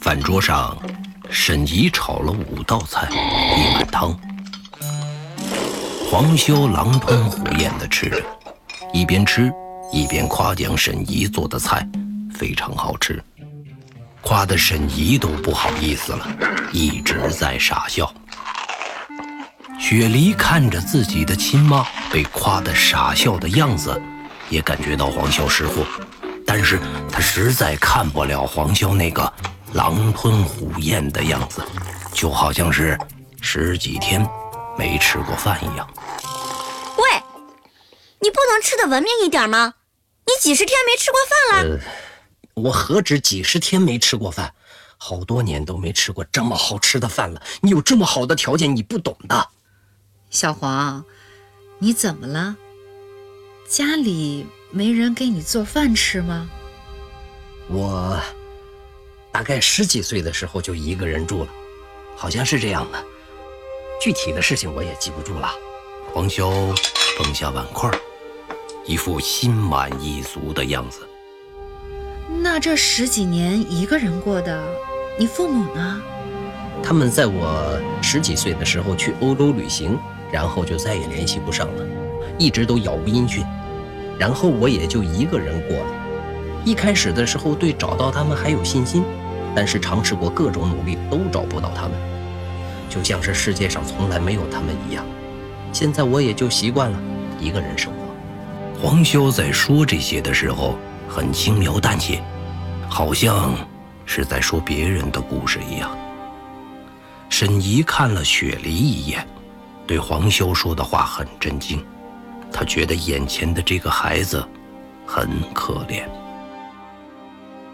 饭桌上，沈怡炒了五道菜，一碗汤。黄修狼吞虎咽地吃着，一边吃一边夸奖沈怡做的菜非常好吃，夸得沈怡都不好意思了，一直在傻笑。雪梨看着自己的亲妈被夸得傻笑的样子，也感觉到黄潇识货，但是他实在看不了黄潇那个。狼吞虎咽的样子，就好像是十几天没吃过饭一样。喂，你不能吃的文明一点吗？你几十天没吃过饭了？我何止几十天没吃过饭，好多年都没吃过这么好吃的饭了。你有这么好的条件，你不懂的。小黄，你怎么了？家里没人给你做饭吃吗？我。大概十几岁的时候就一个人住了，好像是这样的。具体的事情我也记不住了。黄潇放下碗筷，一副心满意足的样子。那这十几年一个人过的，你父母呢？他们在我十几岁的时候去欧洲旅行，然后就再也联系不上了，一直都杳无音讯。然后我也就一个人过了。一开始的时候对找到他们还有信心。但是尝试过各种努力都找不到他们，就像是世界上从来没有他们一样。现在我也就习惯了一个人生活。黄潇在说这些的时候很轻描淡写，好像是在说别人的故事一样。沈怡看了雪梨一眼，对黄潇说的话很震惊，她觉得眼前的这个孩子很可怜。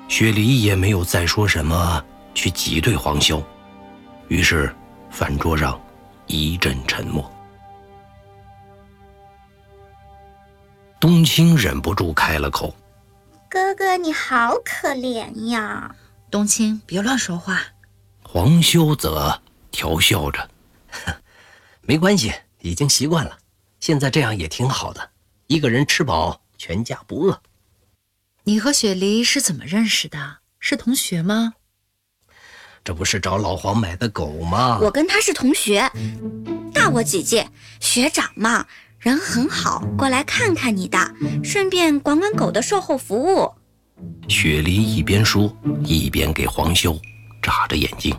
雪梨也没有再说什么去挤兑黄潇，于是饭桌上一阵沉默。冬青忍不住开了口：“哥哥，你好可怜呀！”冬青，别乱说话。黄修则调笑着：“ 没关系，已经习惯了。现在这样也挺好的，一个人吃饱，全家不饿。”你和雪梨是怎么认识的？是同学吗？这不是找老黄买的狗吗？我跟他是同学，大我几届，学长嘛，人很好，过来看看你的，顺便管管狗的售后服务。雪梨一边说，一边给黄潇眨着眼睛。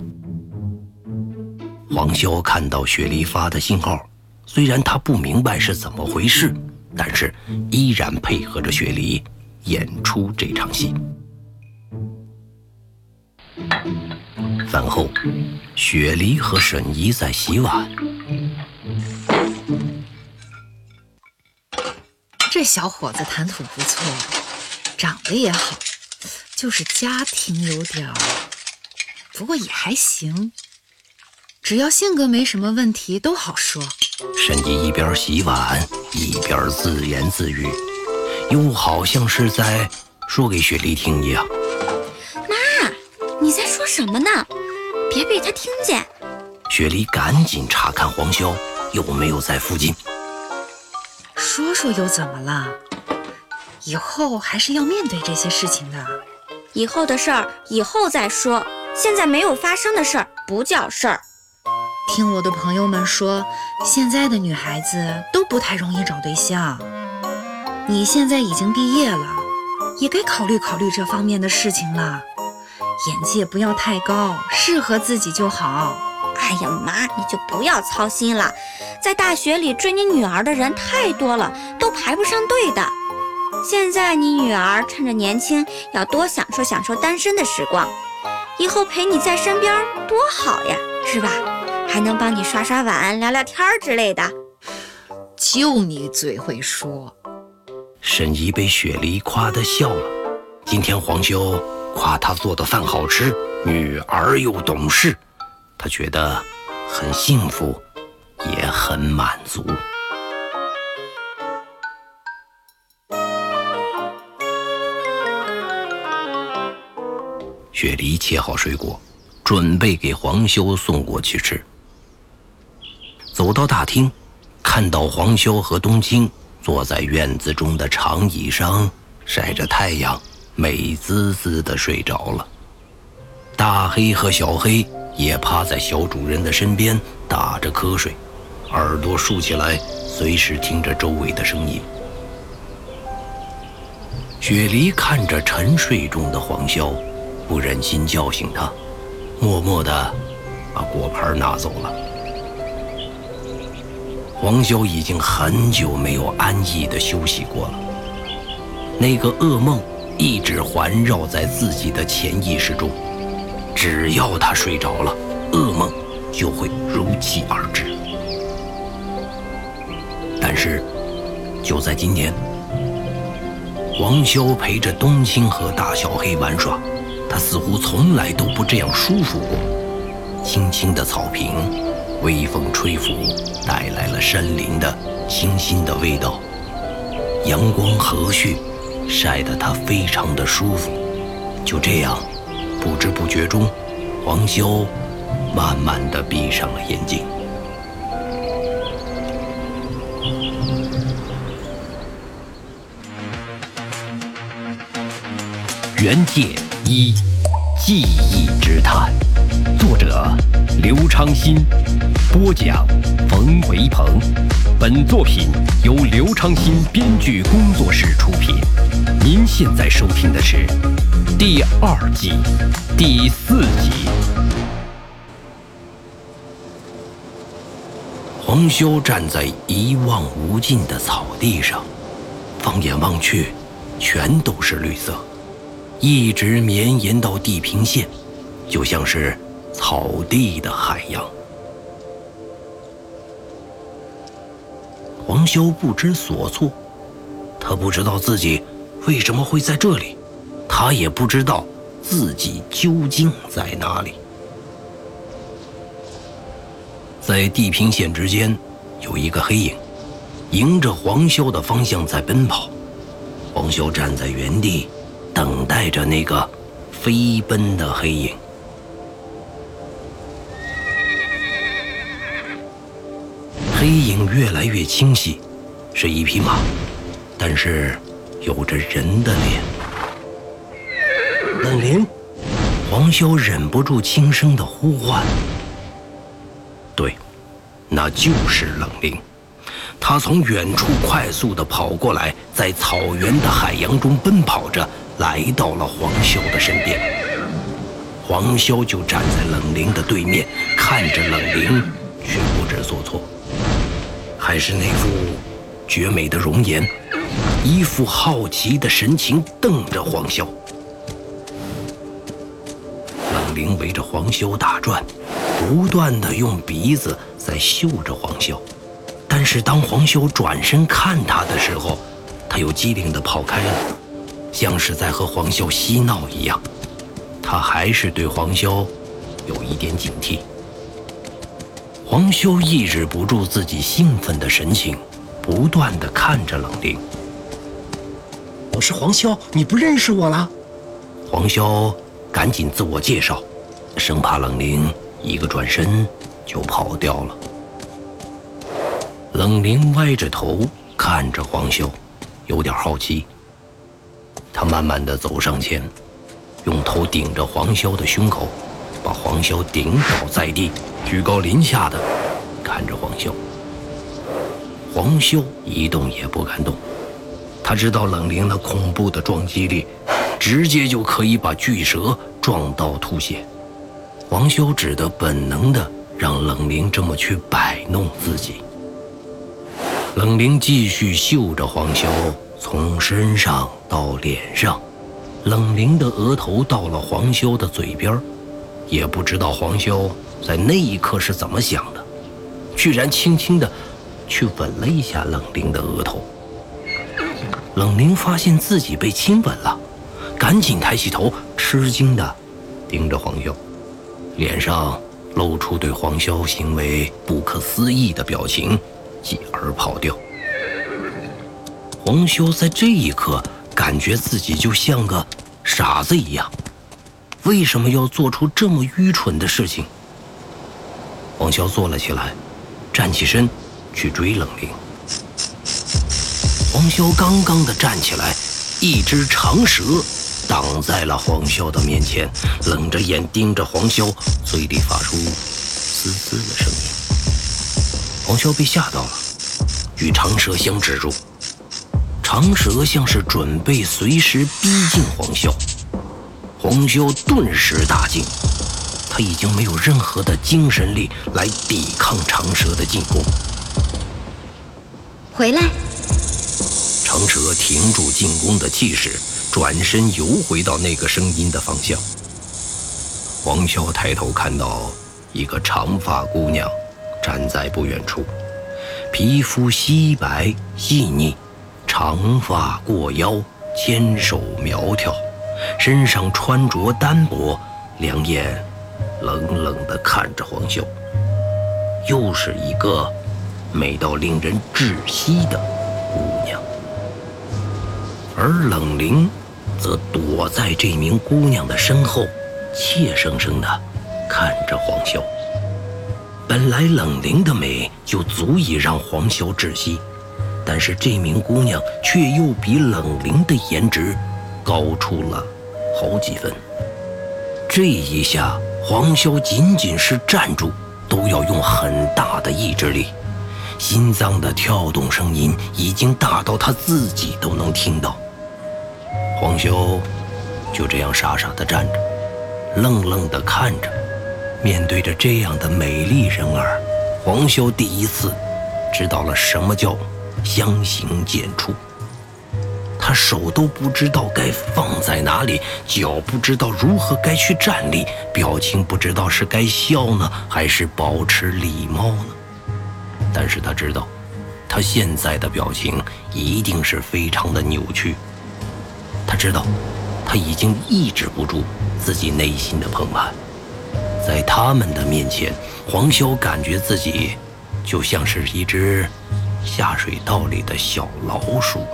黄潇看到雪梨发的信号，虽然他不明白是怎么回事，但是依然配合着雪梨。演出这场戏。饭后，雪梨和沈怡在洗碗。这小伙子谈吐不错，长得也好，就是家庭有点儿，不过也还行。只要性格没什么问题，都好说。沈姨一边洗碗一边自言自语。又好像是在说给雪梨听一样。妈，你在说什么呢？别被他听见。雪梨赶紧查看黄潇有没有在附近。说说又怎么了？以后还是要面对这些事情的。以后的事儿以后再说，现在没有发生的事儿不叫事儿。听我的朋友们说，现在的女孩子都不太容易找对象。你现在已经毕业了，也该考虑考虑这方面的事情了。眼界不要太高，适合自己就好。哎呀，妈，你就不要操心了。在大学里追你女儿的人太多了，都排不上队的。现在你女儿趁着年轻，要多享受享受单身的时光，以后陪你在身边多好呀，是吧？还能帮你刷刷碗、聊聊天之类的。就你嘴会说。沈怡被雪梨夸得笑了。今天黄修夸她做的饭好吃，女儿又懂事，他觉得很幸福，也很满足。雪梨切好水果，准备给黄修送过去吃。走到大厅，看到黄修和冬青坐在院子中的长椅上晒着太阳，美滋滋地睡着了。大黑和小黑也趴在小主人的身边打着瞌睡，耳朵竖起来，随时听着周围的声音。雪梨看着沉睡中的黄潇，不忍心叫醒他，默默地把果盘拿走了。黄潇已经很久没有安逸地休息过了，那个噩梦一直环绕在自己的潜意识中。只要他睡着了，噩梦就会如期而至。但是，就在今天，王潇陪着冬青和大小黑玩耍，他似乎从来都不这样舒服过。青青的草坪，微风吹拂，带来了山林的清新的味道。阳光和煦，晒得他非常的舒服。就这样。不知不觉中，黄修慢慢的闭上了眼睛。原界一记忆之谈，作者刘昌新，播讲冯维鹏。本作品由刘昌新编剧工作室出品。您现在收听的是。第二季第四集，黄修站在一望无尽的草地上，放眼望去，全都是绿色，一直绵延到地平线，就像是草地的海洋。黄潇不知所措，他不知道自己为什么会在这里。他也不知道自己究竟在哪里。在地平线之间，有一个黑影，迎着黄潇的方向在奔跑。黄潇站在原地，等待着那个飞奔的黑影。黑影越来越清晰，是一匹马，但是有着人的脸。冷灵，黄潇忍不住轻声的呼唤。对，那就是冷灵。他从远处快速的跑过来，在草原的海洋中奔跑着，来到了黄潇的身边。黄潇就站在冷灵的对面，看着冷灵，却不知所措。还是那副绝美的容颜，一副好奇的神情，瞪着黄潇。冷灵围着黄潇打转，不断的用鼻子在嗅着黄潇。但是当黄潇转身看他的时候，他又机灵的跑开了，像是在和黄潇嬉闹一样。他还是对黄潇有一点警惕。黄修抑制不住自己兴奋的神情，不断的看着冷灵。我是黄修，你不认识我了？黄修。赶紧自我介绍，生怕冷灵一个转身就跑掉了。冷灵歪着头看着黄修，有点好奇。他慢慢的走上前，用头顶着黄潇的胸口，把黄潇顶倒在地，居高临下的看着黄潇。黄修一动也不敢动，他知道冷灵那恐怖的撞击力。直接就可以把巨蛇撞到吐血，黄修只得本能的让冷灵这么去摆弄自己。冷灵继续嗅着黄修，从身上到脸上，冷灵的额头到了黄修的嘴边也不知道黄修在那一刻是怎么想的，居然轻轻的去吻了一下冷灵的额头。冷灵发现自己被亲吻了。赶紧抬起头，吃惊地盯着黄潇，脸上露出对黄潇行为不可思议的表情，继而跑掉。黄潇在这一刻感觉自己就像个傻子一样，为什么要做出这么愚蠢的事情？黄潇坐了起来，站起身去追冷灵。黄潇刚刚的站起来，一只长蛇挡在了黄潇的面前，冷着眼盯着黄潇，嘴里发出嘶嘶的声音。黄潇被吓到了，与长蛇相持住。长蛇像是准备随时逼近黄潇。黄潇顿时大惊，他已经没有任何的精神力来抵抗长蛇的进攻。回来！长蛇停住进攻的气势，转身游回到那个声音的方向。黄潇抬头看到一个长发姑娘站在不远处，皮肤皙白细腻，长发过腰，纤手苗条。身上穿着单薄，两眼冷冷地看着黄潇，又是一个美到令人窒息的姑娘。而冷灵则躲在这名姑娘的身后，怯生生地看着黄潇。本来冷灵的美就足以让黄潇窒息，但是这名姑娘却又比冷灵的颜值高出了。好几分，这一下黄潇仅仅是站住，都要用很大的意志力，心脏的跳动声音已经大到他自己都能听到。黄潇就这样傻傻地站着，愣愣地看着，面对着这样的美丽人儿，黄潇第一次知道了什么叫相形见绌。他手都不知道该放在哪里，脚不知道如何该去站立，表情不知道是该笑呢，还是保持礼貌呢？但是他知道，他现在的表情一定是非常的扭曲。他知道，他已经抑制不住自己内心的澎湃。在他们的面前，黄潇感觉自己就像是一只下水道里的小老鼠。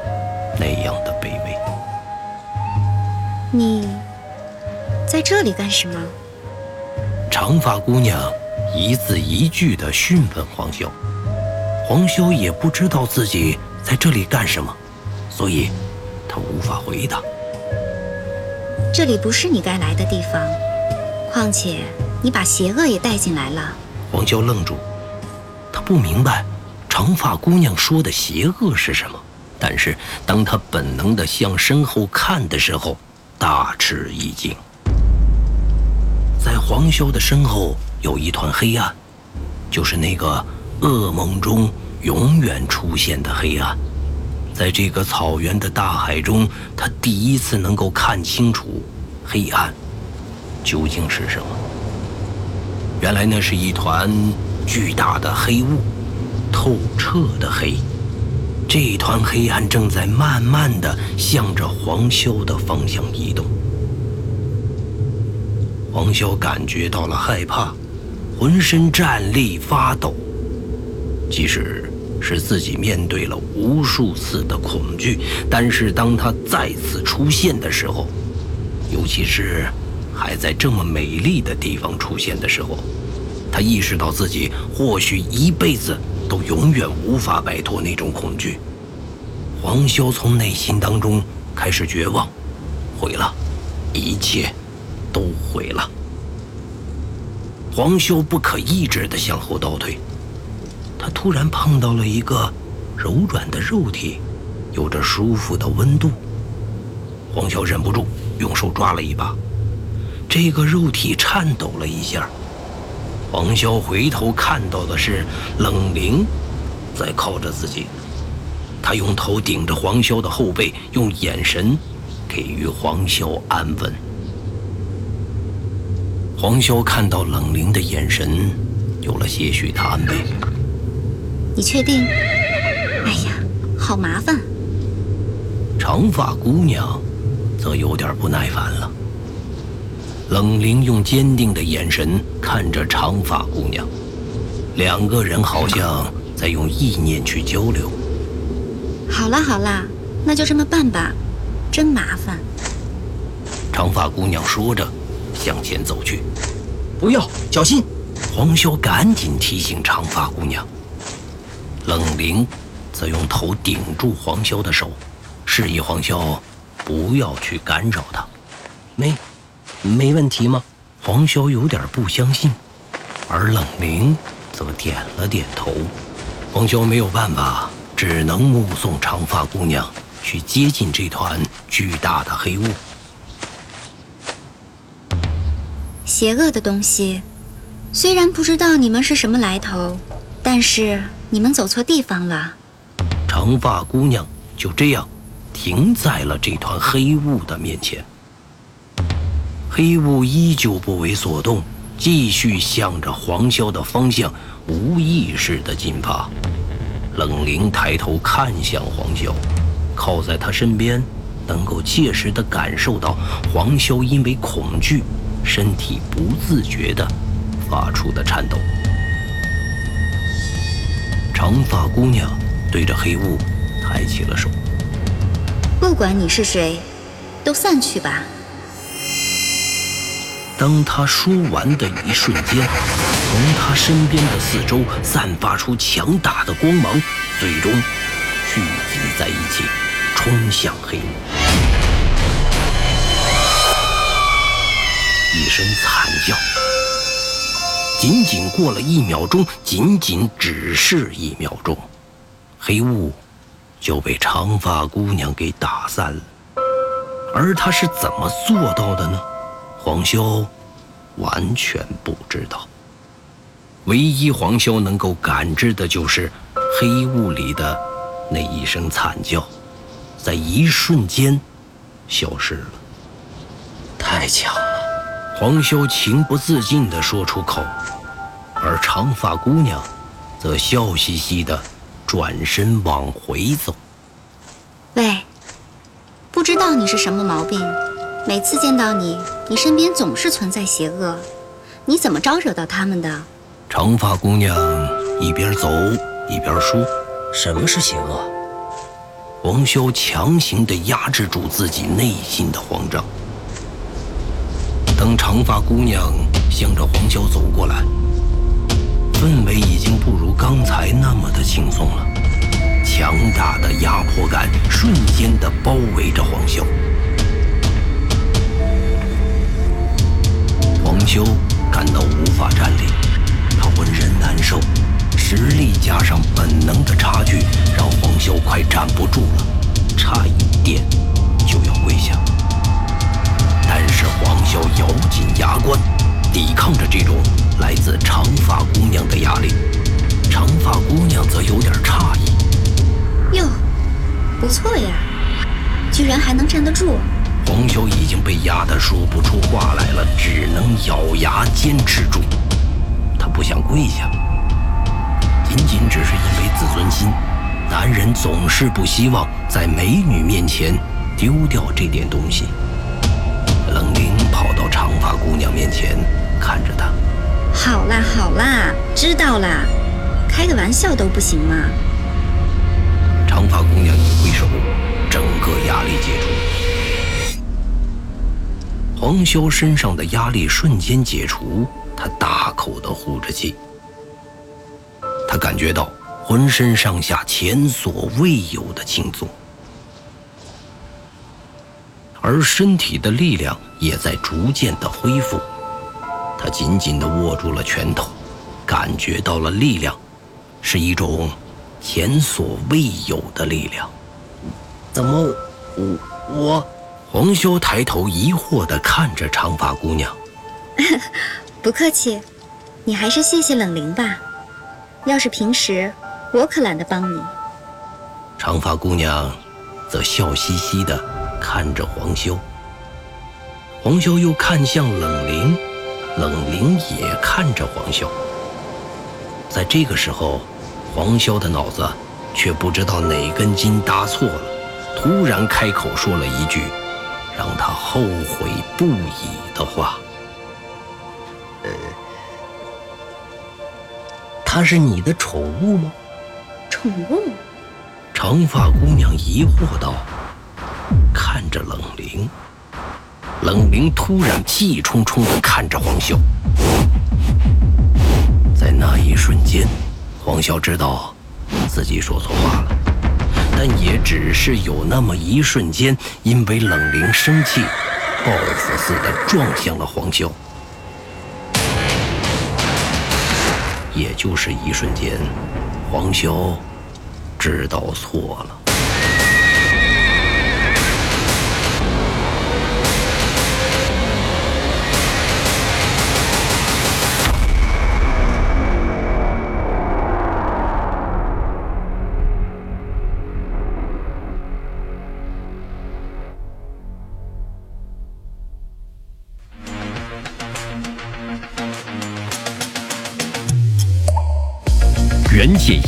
那样的卑微。你在这里干什么？长发姑娘一字一句地询问黄潇。黄潇也不知道自己在这里干什么，所以他无法回答。这里不是你该来的地方，况且你把邪恶也带进来了。黄潇愣住，他不明白长发姑娘说的邪恶是什么。但是，当他本能地向身后看的时候，大吃一惊。在黄潇的身后有一团黑暗，就是那个噩梦中永远出现的黑暗。在这个草原的大海中，他第一次能够看清楚黑暗究竟是什么。原来那是一团巨大的黑雾，透彻的黑。这一团黑暗正在慢慢的向着黄潇的方向移动。黄潇感觉到了害怕，浑身战栗发抖。即使是自己面对了无数次的恐惧，但是当他再次出现的时候，尤其是还在这么美丽的地方出现的时候，他意识到自己或许一辈子。都永远无法摆脱那种恐惧。黄潇从内心当中开始绝望，毁了，一切都毁了。黄潇不可抑制地向后倒退，他突然碰到了一个柔软的肉体，有着舒服的温度。黄潇忍不住用手抓了一把，这个肉体颤抖了一下。黄潇回头看到的是冷灵，在靠着自己。他用头顶着黄潇的后背，用眼神给予黄潇安稳。黄潇看到冷灵的眼神，有了些许的安慰。你确定？哎呀，好麻烦。长发姑娘则有点不耐烦了。冷灵用坚定的眼神看着长发姑娘，两个人好像在用意念去交流。好啦好啦，那就这么办吧，真麻烦。长发姑娘说着，向前走去。不要，小心！黄潇赶紧提醒长发姑娘。冷灵则用头顶住黄潇的手，示意黄潇不要去干扰他。没，没问题吗？黄潇有点不相信，而冷凝则点了点头。黄潇没有办法，只能目送长发姑娘去接近这团巨大的黑雾。邪恶的东西，虽然不知道你们是什么来头，但是你们走错地方了。长发姑娘就这样停在了这团黑雾的面前。黑雾依旧不为所动，继续向着黄潇的方向无意识地进发。冷灵抬头看向黄潇，靠在他身边，能够切实地感受到黄潇因为恐惧，身体不自觉地发出的颤抖。长发姑娘对着黑雾抬起了手，不管你是谁，都散去吧。当他说完的一瞬间，从他身边的四周散发出强大的光芒，最终聚集在一起，冲向黑雾。一声惨叫，仅仅过了一秒钟，仅仅只是一秒钟，黑雾就被长发姑娘给打散了。而他是怎么做到的呢？黄修完全不知道，唯一黄修能够感知的就是黑雾里的那一声惨叫，在一瞬间消失了。太巧了！黄修情不自禁地说出口，而长发姑娘则笑嘻嘻地转身往回走。喂，不知道你是什么毛病？每次见到你，你身边总是存在邪恶，你怎么招惹到他们的？长发姑娘一边走一边说：“什么是邪恶？”黄潇强行地压制住自己内心的慌张。当长发姑娘向着黄潇走过来，氛围已经不如刚才那么的轻松了，强大的压迫感瞬间地包围着黄潇。修感到无法站立，他浑身难受，实力加上本能的差距，让黄潇快站不住了，差一点就要跪下。但是黄潇咬紧牙关，抵抗着这种来自长发姑娘的压力。长发姑娘则有点诧异：“哟，不错呀，居然还能站得住。”黄潇已经被压得说不出话来了，只能咬牙坚持住。他不想跪下，仅仅只是因为自尊心。男人总是不希望在美女面前丢掉这点东西。冷凝跑到长发姑娘面前，看着她：“好啦好啦，知道啦，开个玩笑都不行吗？”长发姑娘一挥手，整个压力解除。黄潇身上的压力瞬间解除，他大口的呼着气。他感觉到浑身上下前所未有的轻松，而身体的力量也在逐渐的恢复。他紧紧的握住了拳头，感觉到了力量，是一种前所未有的力量。怎么，我我？黄修抬头疑惑地看着长发姑娘，不客气，你还是谢谢冷灵吧。要是平时，我可懒得帮你。长发姑娘则笑嘻嘻地看着黄潇，黄潇又看向冷灵，冷灵也看着黄潇。在这个时候，黄潇的脑子却不知道哪根筋搭错了，突然开口说了一句。让他后悔不已的话。呃，他是你的宠物吗？宠物？长发姑娘疑惑道，看着冷灵。冷灵突然气冲冲地看着黄潇，在那一瞬间，黄潇知道自己说错话了，但也只是有那么一瞬间，因为冷灵生气，报复似的撞向了黄潇。也就是一瞬间，黄潇知道错了。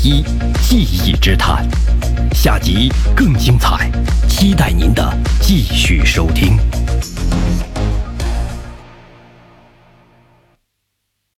一，记忆之谈，下集更精彩，期待您的继续收听。